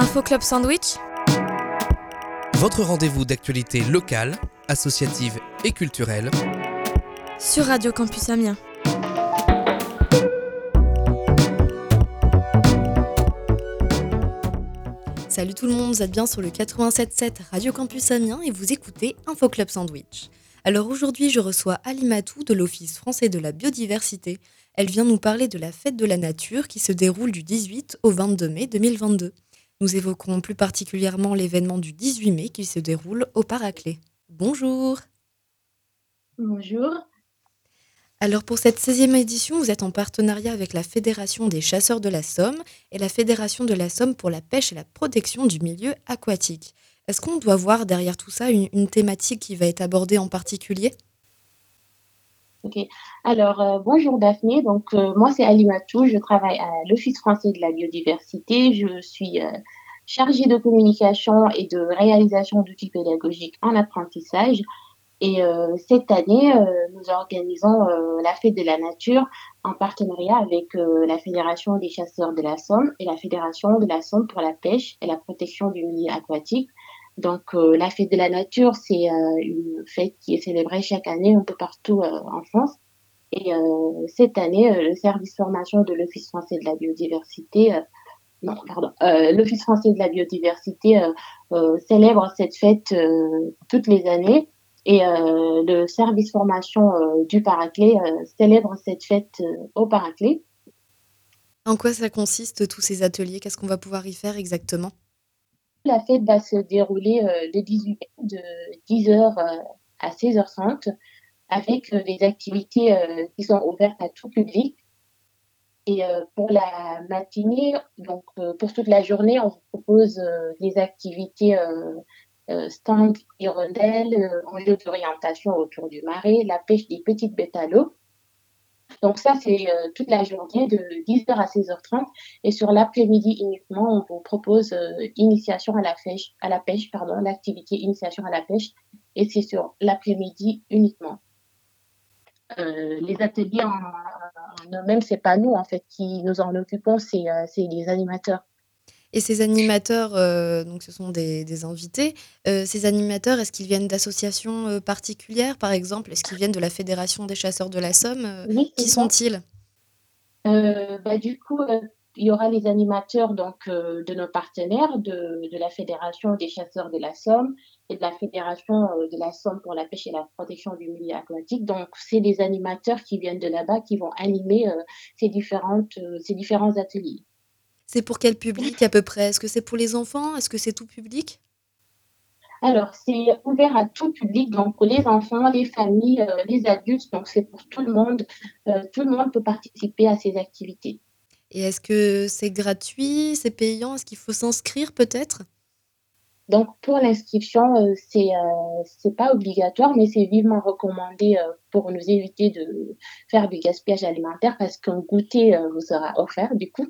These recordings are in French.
Info Club Sandwich Votre rendez-vous d'actualité locale, associative et culturelle. sur Radio Campus Amiens. Salut tout le monde, vous êtes bien sur le 87.7 Radio Campus Amiens et vous écoutez Info Club Sandwich. Alors aujourd'hui, je reçois Alimatou de l'Office français de la biodiversité. Elle vient nous parler de la fête de la nature qui se déroule du 18 au 22 mai 2022. Nous évoquerons plus particulièrement l'événement du 18 mai qui se déroule au Paraclet. Bonjour Bonjour. Alors pour cette 16e édition, vous êtes en partenariat avec la Fédération des chasseurs de la Somme et la Fédération de la Somme pour la pêche et la protection du milieu aquatique. Est-ce qu'on doit voir derrière tout ça une, une thématique qui va être abordée en particulier? Ok. Alors, euh, bonjour Daphné. Donc, euh, moi, c'est Ali Matou. Je travaille à l'Office français de la biodiversité. Je suis euh, chargée de communication et de réalisation d'outils pédagogiques en apprentissage. Et euh, cette année, euh, nous organisons euh, la fête de la nature en partenariat avec euh, la Fédération des chasseurs de la Somme et la Fédération de la Somme pour la pêche et la protection du milieu aquatique. Donc, euh, la fête de la nature, c'est euh, une fête qui est célébrée chaque année un peu partout en France. Et cette année, le service formation de l'Office français de la biodiversité, non, pardon, euh, l'Office français de la biodiversité euh, euh, célèbre cette fête toutes les années. Et le service formation du Paraclet célèbre cette fête au Paraclet. En quoi ça consiste tous ces ateliers? Qu'est-ce qu'on va pouvoir y faire exactement? La fête va se dérouler le 18 mai de 10h à 16h30 avec des activités qui sont ouvertes à tout public. Et euh, pour la matinée, donc euh, pour toute la journée, on vous propose euh, des activités stand hirondelles, euh, enjeux d'orientation autour du marais, la pêche des petites bêtes à l'eau. Donc ça, c'est toute la journée de 10h à 16h30. Et sur l'après-midi uniquement, on vous propose initiation à la pêche, à la pêche, pardon, l'activité initiation à la pêche. Et c'est sur l'après-midi uniquement. Euh, les ateliers en, en eux-mêmes, c'est pas nous en fait qui nous en occupons, c'est euh, les animateurs. Et ces animateurs, euh, donc ce sont des, des invités, euh, ces animateurs, est-ce qu'ils viennent d'associations euh, particulières par exemple? Est-ce qu'ils viennent de la Fédération des chasseurs de la Somme Oui, Qui sont-ils? Bah, du coup, il y aura les animateurs donc de nos partenaires de, de la Fédération des chasseurs de la Somme et de la Fédération euh, de la Somme pour la pêche et la protection du milieu aquatique. Donc, c'est des animateurs qui viennent de là-bas qui vont animer euh, ces différentes euh, ces différents ateliers. C'est pour quel public à peu près? Est-ce que c'est pour les enfants? Est-ce que c'est tout public? Alors, c'est ouvert à tout public, donc pour les enfants, les familles, euh, les adultes, donc c'est pour tout le monde. Euh, tout le monde peut participer à ces activités. Et est-ce que c'est gratuit? C'est payant? Est-ce qu'il faut s'inscrire peut-être? Donc, pour l'inscription, euh, c'est euh, c'est pas obligatoire, mais c'est vivement recommandé euh, pour nous éviter de faire du gaspillage alimentaire parce qu'un goûter vous sera offert du coup.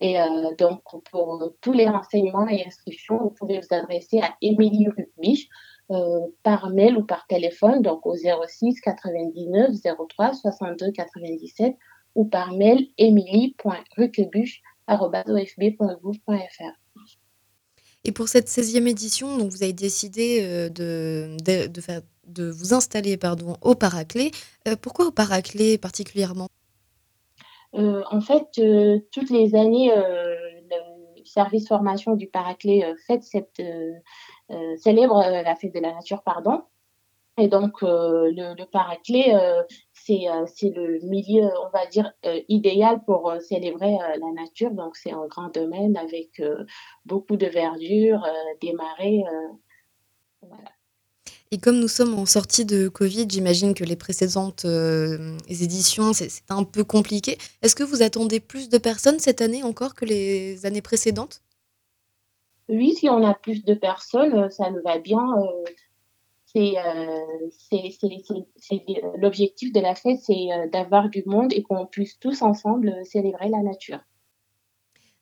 Et donc, pour tous les renseignements et inscriptions, vous pouvez vous adresser à Émilie Rukbich euh, par mail ou par téléphone, donc au 06 99 03 62 97 ou par mail emily.rukebuch.ofb.gouv.fr. Et pour cette 16e édition, donc vous avez décidé euh, de, de, faire, de vous installer pardon, au Paraclet. Euh, pourquoi au Paraclet particulièrement? Euh, en fait, toutes les années, le service formation du Paraclet fête cette, célèbre la fête de la nature, pardon. Et donc, le, le Paraclet, c'est euh, c'est le milieu, on va dire, euh, idéal pour euh, célébrer la nature. Donc, c'est un grand domaine avec beaucoup de verdure, des marais. voilà. Et comme nous sommes en sortie de Covid, j'imagine que les précédentes euh, éditions, c'est un peu compliqué. Est-ce que vous attendez plus de personnes cette année encore que les années précédentes? Oui, si on a plus de personnes, ça nous va bien. euh, c'est euh, euh, l'objectif de la fête, c'est euh, d'avoir du monde et qu'on puisse tous ensemble célébrer la nature.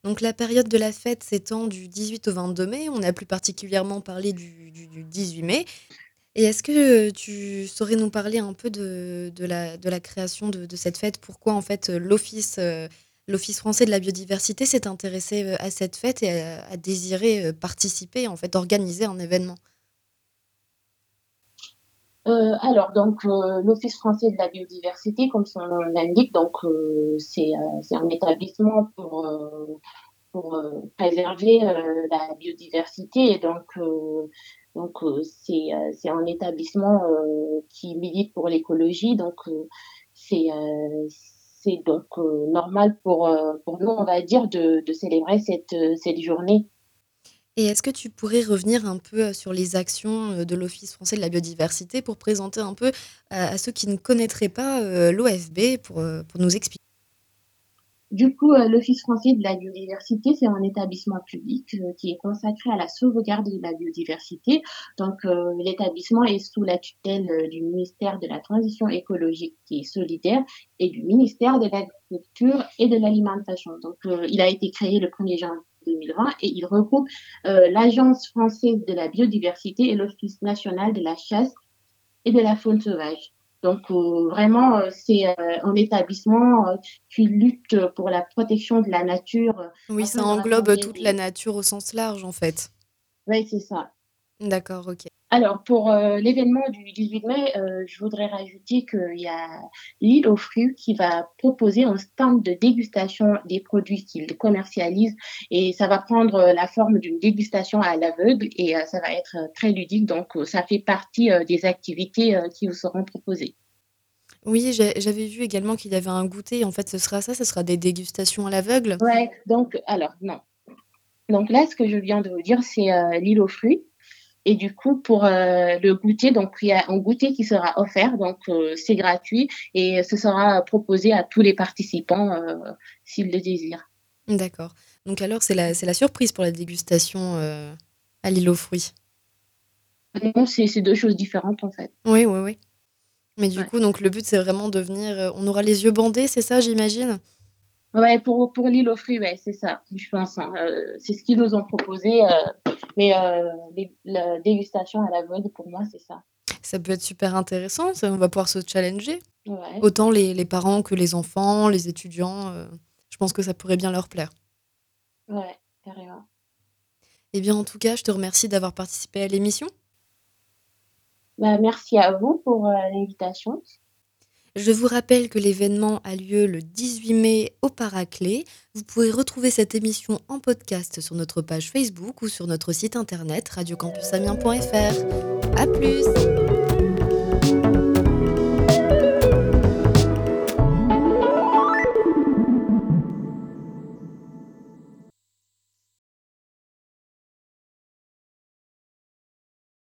Donc la période de la fête s'étend du 18 au 22 mai. On a plus particulièrement parlé du, du- du 18 mai. Et est-ce que tu saurais nous parler un peu de, la, création de, cette fête? Pourquoi en fait l'Office français de la biodiversité s'est intéressé à cette fête et a, a désiré participer, en fait, organiser un événement? Euh, alors, donc, euh, l'Office français de la biodiversité, comme son nom l'indique, donc, euh, c'est euh, un établissement pour, euh, pour euh, préserver la biodiversité. Et donc, donc c'est un établissement qui milite pour l'écologie. Donc, c'est donc normal pour, pour nous, on va dire, de, de célébrer cette, cette journée. Et est-ce que tu pourrais revenir un peu euh, sur les actions euh, de l'Office français de la biodiversité pour présenter un peu à, à ceux qui ne connaîtraient pas euh, l'OFB pour, euh, nous expliquer? Du coup, euh, l'Office français de la biodiversité, c'est un établissement public euh, qui est consacré à la sauvegarde de la biodiversité. Donc, euh, l'établissement est sous la tutelle euh, du ministère de la Transition écologique et solidaire et du ministère de l'Agriculture et de l'Alimentation. Donc, euh, il a été créé le 1er janvier 2020 et il regroupe euh, l'Agence française de la biodiversité et l'Office national de la chasse et de la faune sauvage. Donc euh, vraiment, euh, c'est euh, un établissement euh, qui lutte pour la protection de la nature Oui, ça englobe toute la nature au sens large, en fait. Oui, c'est ça. D'accord, ok. Alors, pour euh, l'événement du 18 mai, euh, je voudrais rajouter qu'il y a l'île aux fruits qui va proposer un stand de dégustation des produits qu'il commercialise et ça va prendre euh, la forme d'une dégustation à l'aveugle et ça va être très ludique. Donc, ça fait partie des activités qui vous seront proposées. Oui, j'avais vu également qu'il y avait un goûter. En fait, ce sera ça, ce sera des dégustations à l'aveugle. Ouais, donc, alors, non. Donc là, ce que je viens de vous dire, c'est l'île aux fruits. Et du coup, pour euh, le goûter, donc il y a un goûter qui sera offert, donc euh, c'est gratuit et ce sera proposé à tous les participants euh, s'ils le désirent. D'accord. Donc alors, c'est la, c'est la surprise pour la dégustation à l'île aux fruits. Non, c'est deux choses différentes en fait. Oui, oui, oui. Mais du Ouais. coup, donc le but, c'est vraiment de venir. On aura les yeux bandés, c'est ça, j'imagine? Ouais, pour, pour l'île aux fruits, ouais, c'est ça, je pense. hein. Euh, c'est ce qu'ils nous ont proposé. euh, mais euh, les- la dégustation à l'aveugle, pour moi, c'est ça. Ça peut être super intéressant, ça, on va pouvoir se challenger. Ouais, Autant les, les parents que les enfants, les étudiants. je pense que ça pourrait bien leur plaire. ouais, carrément. Eh bien, en tout cas, je te remercie d'avoir participé à l'émission. Bah, merci à vous pour l'invitation. Je vous rappelle que l'événement a lieu le 18 mai au Paraclet. Vous pouvez retrouver cette émission en podcast sur notre page Facebook ou sur notre site internet radiocampusamiens.fr. À plus!